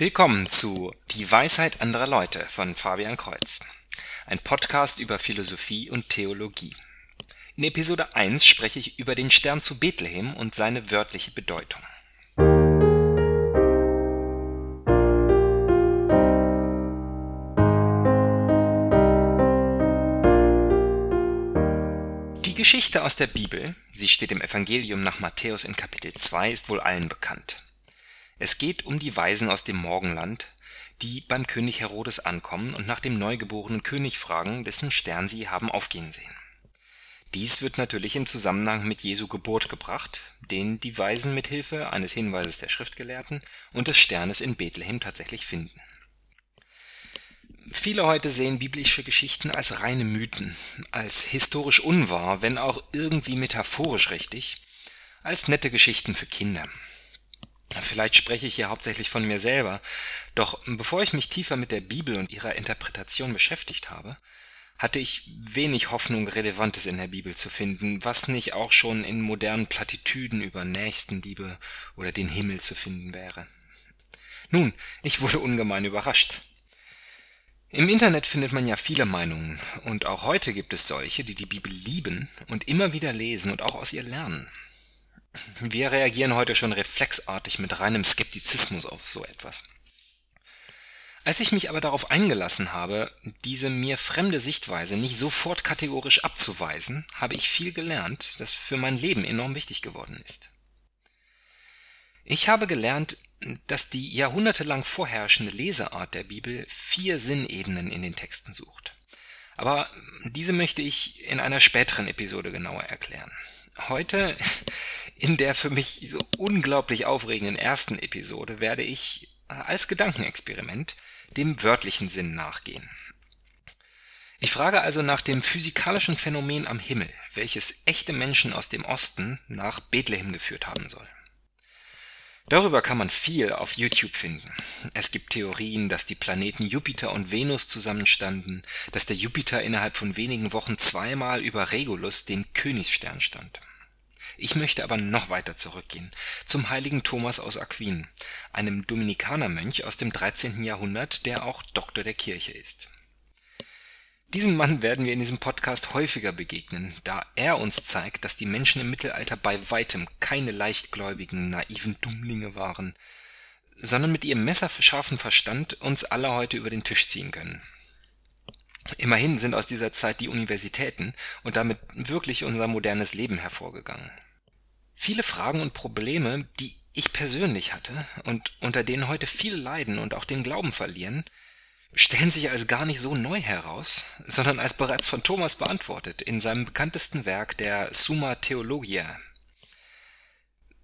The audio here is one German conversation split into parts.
Willkommen zu Die Weisheit anderer Leute von Fabian Kreuz, ein Podcast über Philosophie und Theologie. In Episode 1 spreche ich über den Stern zu Bethlehem und seine wörtliche Bedeutung. Die Geschichte aus der Bibel, sie steht im Evangelium nach Matthäus in Kapitel 2, ist wohl allen bekannt. Es geht um die Weisen aus dem Morgenland, die beim König Herodes ankommen und nach dem neugeborenen König fragen, dessen Stern sie haben aufgehen sehen. Dies wird natürlich im Zusammenhang mit Jesu Geburt gebracht, den die Weisen mit Hilfe eines Hinweises der Schriftgelehrten und des Sternes in Bethlehem tatsächlich finden. Viele heute sehen biblische Geschichten als reine Mythen, als historisch unwahr, wenn auch irgendwie metaphorisch richtig, als nette Geschichten für Kinder. Vielleicht spreche ich hier hauptsächlich von mir selber, doch bevor ich mich tiefer mit der Bibel und ihrer Interpretation beschäftigt habe, hatte ich wenig Hoffnung, Relevantes in der Bibel zu finden, was nicht auch schon in modernen Plattitüden über Nächstenliebe oder den Himmel zu finden wäre. Nun, ich wurde ungemein überrascht. Im Internet findet man ja viele Meinungen, und auch heute gibt es solche, die die Bibel lieben und immer wieder lesen und auch aus ihr lernen. Wir reagieren heute schon reflexartig mit reinem Skeptizismus auf so etwas. Als ich mich aber darauf eingelassen habe, diese mir fremde Sichtweise nicht sofort kategorisch abzuweisen, habe ich viel gelernt, das für mein Leben enorm wichtig geworden ist. Ich habe gelernt, dass die jahrhundertelang vorherrschende Leseart der Bibel vier Sinnebenen in den Texten sucht. Aber diese möchte ich in einer späteren Episode genauer erklären. Heute, in der für mich so unglaublich aufregenden ersten Episode, werde ich als Gedankenexperiment dem wörtlichen Sinn nachgehen. Ich frage also nach dem physikalischen Phänomen am Himmel, welches echte Menschen aus dem Osten nach Bethlehem geführt haben soll. Darüber kann man viel auf YouTube finden. Es gibt Theorien, dass die Planeten Jupiter und Venus zusammenstanden, dass der Jupiter innerhalb von wenigen Wochen zweimal über Regulus, dem Königsstern, stand. Ich möchte aber noch weiter zurückgehen, zum heiligen Thomas aus Aquin, einem Dominikanermönch aus dem 13. Jahrhundert, der auch Doktor der Kirche ist. Diesem Mann werden wir in diesem Podcast häufiger begegnen, da er uns zeigt, dass die Menschen im Mittelalter bei weitem keine leichtgläubigen, naiven Dummlinge waren, sondern mit ihrem messerscharfen Verstand uns alle heute über den Tisch ziehen können. Immerhin sind aus dieser Zeit die Universitäten und damit wirklich unser modernes Leben hervorgegangen. Viele Fragen und Probleme, die ich persönlich hatte und unter denen heute viele leiden und auch den Glauben verlieren, stellen sich als gar nicht so neu heraus, sondern als bereits von Thomas beantwortet in seinem bekanntesten Werk der Summa Theologia.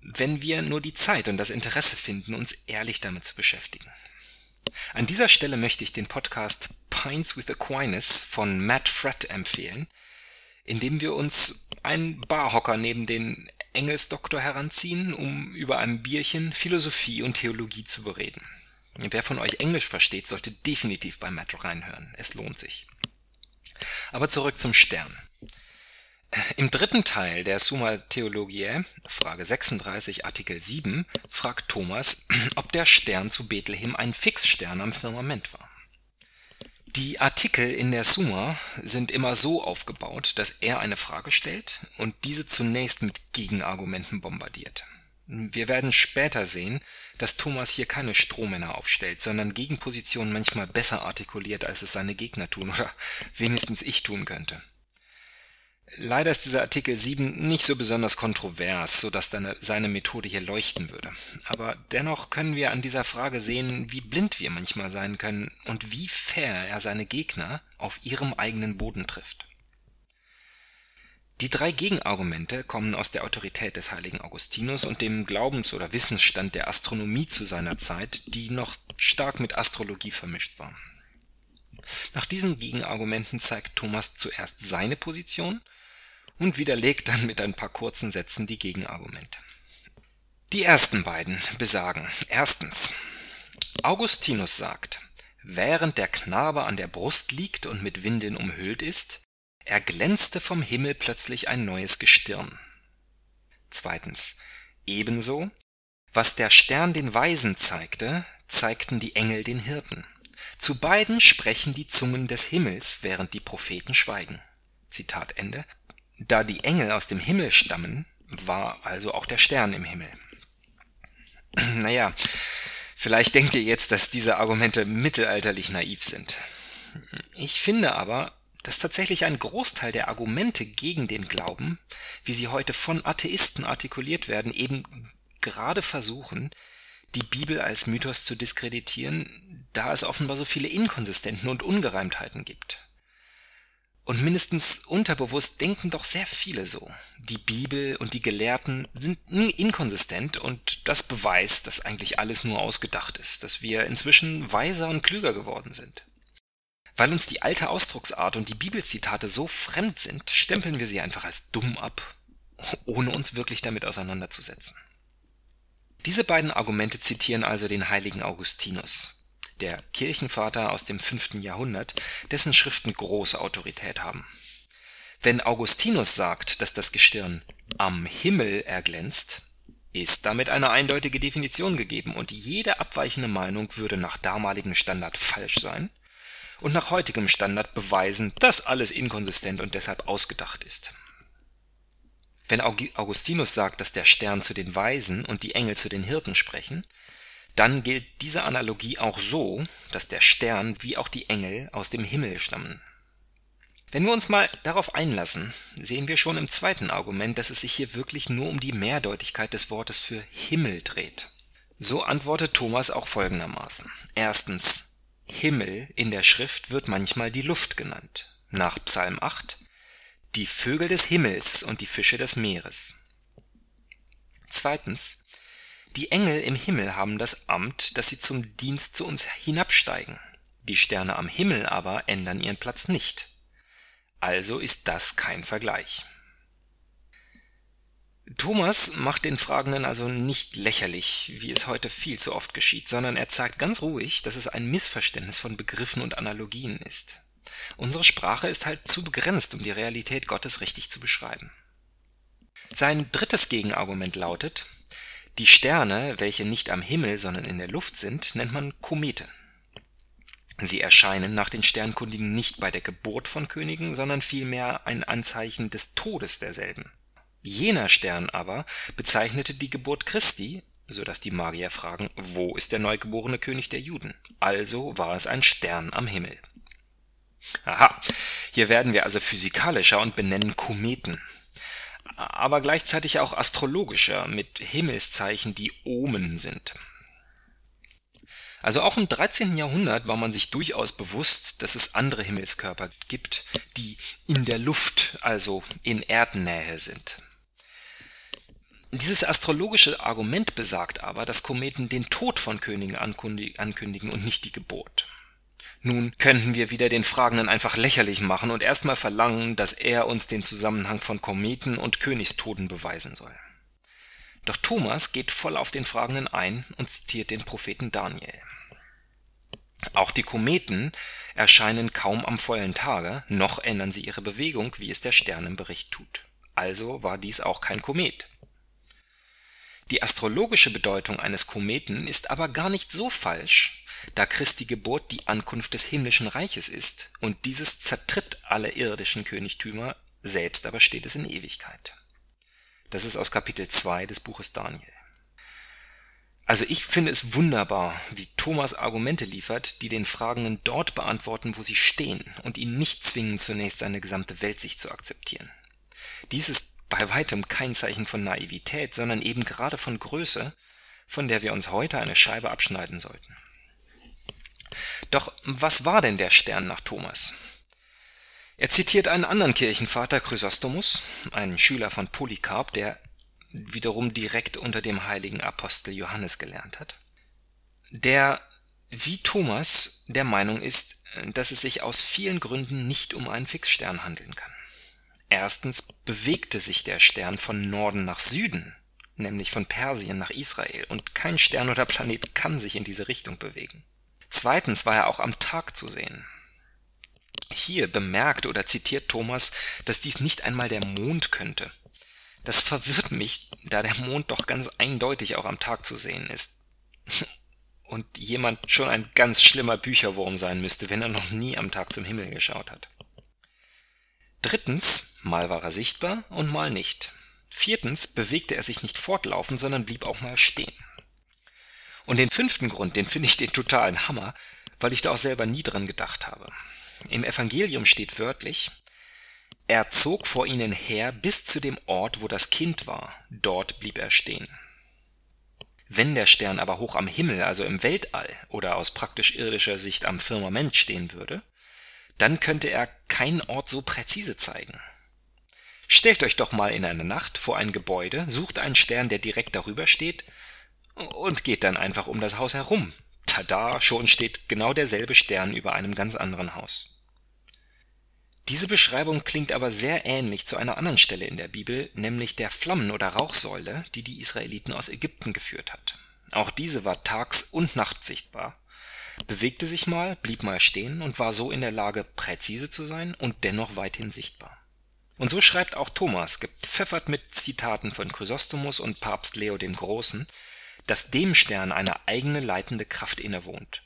Wenn wir nur die Zeit und das Interesse finden, uns ehrlich damit zu beschäftigen. An dieser Stelle möchte ich den Podcast Pines with Aquinas von Matt Fratt empfehlen, in dem wir uns einen Barhocker neben den Engelsdoktor heranziehen, um über ein Bierchen Philosophie und Theologie zu bereden. Wer von euch Englisch versteht, sollte definitiv bei Matt reinhören. Es lohnt sich. Aber zurück zum Stern. Im dritten Teil der Summa Theologiae, Frage 36, Artikel 7, fragt Thomas, ob der Stern zu Bethlehem ein Fixstern am Firmament war. Die Artikel in der Summa sind immer so aufgebaut, dass er eine Frage stellt und diese zunächst mit Gegenargumenten bombardiert. Wir werden später sehen, dass Thomas hier keine Strohmänner aufstellt, sondern Gegenpositionen manchmal besser artikuliert, als es seine Gegner tun oder wenigstens ich tun könnte. Leider ist dieser Artikel 7 nicht so besonders kontrovers, so dass seine Methode hier leuchten würde. Aber dennoch können wir an dieser Frage sehen, wie blind wir manchmal sein können und wie fair er seine Gegner auf ihrem eigenen Boden trifft. Die drei Gegenargumente kommen aus der Autorität des heiligen Augustinus und dem Glaubens- oder Wissensstand der Astronomie zu seiner Zeit, die noch stark mit Astrologie vermischt war. Nach diesen Gegenargumenten zeigt Thomas zuerst seine Position und widerlegt dann mit ein paar kurzen Sätzen die Gegenargumente. Die ersten beiden besagen erstens Augustinus sagt, während der Knabe an der Brust liegt und mit Windeln umhüllt ist, erglänzte vom Himmel plötzlich ein neues Gestirn. Zweitens ebenso, was der Stern den Weisen zeigte, zeigten die Engel den Hirten. Zu beiden sprechen die Zungen des Himmels, während die Propheten schweigen. Zitat Ende. Da die Engel aus dem Himmel stammen, war also auch der Stern im Himmel. Naja, vielleicht denkt ihr jetzt, dass diese Argumente mittelalterlich naiv sind. Ich finde aber, dass tatsächlich ein Großteil der Argumente gegen den Glauben, wie sie heute von Atheisten artikuliert werden, eben gerade versuchen, die Bibel als Mythos zu diskreditieren, da es offenbar so viele Inkonsistenten und Ungereimtheiten gibt. Und mindestens unterbewusst denken doch sehr viele so. Die Bibel und die Gelehrten sind inkonsistent und das beweist, dass eigentlich alles nur ausgedacht ist, dass wir inzwischen weiser und klüger geworden sind. Weil uns die alte Ausdrucksart und die Bibelzitate so fremd sind, stempeln wir sie einfach als dumm ab, ohne uns wirklich damit auseinanderzusetzen. Diese beiden Argumente zitieren also den heiligen Augustinus, der Kirchenvater aus dem fünften Jahrhundert, dessen Schriften große Autorität haben. Wenn Augustinus sagt, dass das Gestirn am Himmel erglänzt, ist damit eine eindeutige Definition gegeben und jede abweichende Meinung würde nach damaligem Standard falsch sein und nach heutigem Standard beweisen, dass alles inkonsistent und deshalb ausgedacht ist. Wenn Augustinus sagt, dass der Stern zu den Weisen und die Engel zu den Hirten sprechen, dann gilt diese Analogie auch so, dass der Stern wie auch die Engel aus dem Himmel stammen. Wenn wir uns mal darauf einlassen, sehen wir schon im zweiten Argument, dass es sich hier wirklich nur um die Mehrdeutigkeit des Wortes für Himmel dreht. So antwortet Thomas auch folgendermaßen. Erstens, Himmel in der Schrift wird manchmal die Luft genannt. Nach Psalm 8, die Vögel des Himmels und die Fische des Meeres. Zweitens, die Engel im Himmel haben das Amt, dass sie zum Dienst zu uns hinabsteigen. Die Sterne am Himmel aber ändern ihren Platz nicht. Also ist das kein Vergleich. Thomas macht den Fragenden also nicht lächerlich, wie es heute viel zu oft geschieht, sondern er zeigt ganz ruhig, dass es ein Missverständnis von Begriffen und Analogien ist. Unsere Sprache ist halt zu begrenzt, um die Realität Gottes richtig zu beschreiben. Sein drittes Gegenargument lautet, die Sterne, welche nicht am Himmel, sondern in der Luft sind, nennt man Komete. Sie erscheinen nach den Sternkundigen nicht bei der Geburt von Königen, sondern vielmehr ein Anzeichen des Todes derselben. Jener Stern aber bezeichnete die Geburt Christi, so dass die Magier fragen, wo ist der neugeborene König der Juden? Also war es ein Stern am Himmel. Aha, hier werden wir also physikalischer und benennen Kometen aber gleichzeitig auch astrologischer mit Himmelszeichen, die Omen sind. Also auch im 13. Jahrhundert war man sich durchaus bewusst, dass es andere Himmelskörper gibt, die in der Luft, also in Erdnähe sind. Dieses astrologische Argument besagt aber, dass Kometen den Tod von Königen ankündigen und nicht die Geburt. Nun könnten wir wieder den Fragenden einfach lächerlich machen und erstmal verlangen, dass er uns den Zusammenhang von Kometen und Königstoten beweisen soll. Doch Thomas geht voll auf den Fragenden ein und zitiert den Propheten Daniel. Auch die Kometen erscheinen kaum am vollen Tage, noch ändern sie ihre Bewegung, wie es der Sternenbericht tut. Also war dies auch kein Komet. Die astrologische Bedeutung eines Kometen ist aber gar nicht so falsch, da Christi Geburt die Ankunft des himmlischen Reiches ist, und dieses zertritt alle irdischen Königtümer, selbst aber steht es in Ewigkeit. Das ist aus Kapitel 2 des Buches Daniel. Also ich finde es wunderbar, wie Thomas Argumente liefert, die den Fragenden dort beantworten, wo sie stehen und ihn nicht zwingen, zunächst seine gesamte Weltsicht zu akzeptieren. Dies ist bei weitem kein Zeichen von Naivität, sondern eben gerade von Größe, von der wir uns heute eine Scheibe abschneiden sollten. Doch was war denn der Stern nach Thomas? Er zitiert einen anderen Kirchenvater, Chrysostomus, einen Schüler von Polycarp, der wiederum direkt unter dem heiligen Apostel Johannes gelernt hat, der wie Thomas der Meinung ist, dass es sich aus vielen Gründen nicht um einen Fixstern handeln kann. Erstens bewegte sich der Stern von Norden nach Süden, nämlich von Persien nach Israel, und kein Stern oder Planet kann sich in diese Richtung bewegen. Zweitens war er auch am Tag zu sehen. Hier bemerkt oder zitiert Thomas, dass dies nicht einmal der Mond könnte. Das verwirrt mich, da der Mond doch ganz eindeutig auch am Tag zu sehen ist. und jemand schon ein ganz schlimmer Bücherwurm sein müsste, wenn er noch nie am Tag zum Himmel geschaut hat. Drittens, mal war er sichtbar und mal nicht. Viertens bewegte er sich nicht fortlaufend, sondern blieb auch mal stehen. Und den fünften Grund, den finde ich den totalen Hammer, weil ich da auch selber nie dran gedacht habe. Im Evangelium steht wörtlich, er zog vor ihnen her bis zu dem Ort, wo das Kind war, dort blieb er stehen. Wenn der Stern aber hoch am Himmel, also im Weltall oder aus praktisch irdischer Sicht am Firmament stehen würde, dann könnte er keinen Ort so präzise zeigen. Stellt euch doch mal in einer Nacht vor ein Gebäude, sucht einen Stern, der direkt darüber steht, und geht dann einfach um das Haus herum. Tada, schon steht genau derselbe Stern über einem ganz anderen Haus. Diese Beschreibung klingt aber sehr ähnlich zu einer anderen Stelle in der Bibel, nämlich der Flammen- oder Rauchsäule, die die Israeliten aus Ägypten geführt hat. Auch diese war tags und nachts sichtbar, bewegte sich mal, blieb mal stehen und war so in der Lage, präzise zu sein und dennoch weithin sichtbar. Und so schreibt auch Thomas, gepfeffert mit Zitaten von Chrysostomus und Papst Leo dem Großen, dass dem Stern eine eigene leitende Kraft innewohnt.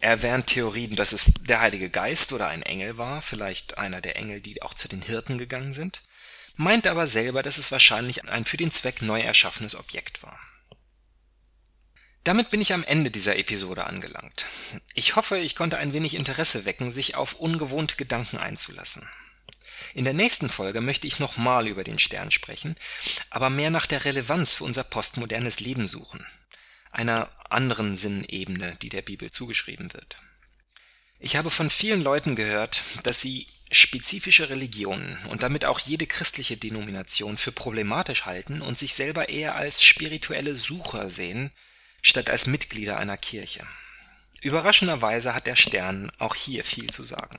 Er erwähnt Theorien, dass es der Heilige Geist oder ein Engel war, vielleicht einer der Engel, die auch zu den Hirten gegangen sind, meint aber selber, dass es wahrscheinlich ein für den Zweck neu erschaffenes Objekt war. Damit bin ich am Ende dieser Episode angelangt. Ich hoffe, ich konnte ein wenig Interesse wecken, sich auf ungewohnte Gedanken einzulassen. In der nächsten Folge möchte ich nochmal über den Stern sprechen, aber mehr nach der Relevanz für unser postmodernes Leben suchen einer anderen Sinnebene, die der Bibel zugeschrieben wird. Ich habe von vielen Leuten gehört, dass sie spezifische Religionen und damit auch jede christliche Denomination für problematisch halten und sich selber eher als spirituelle Sucher sehen, statt als Mitglieder einer Kirche. Überraschenderweise hat der Stern auch hier viel zu sagen.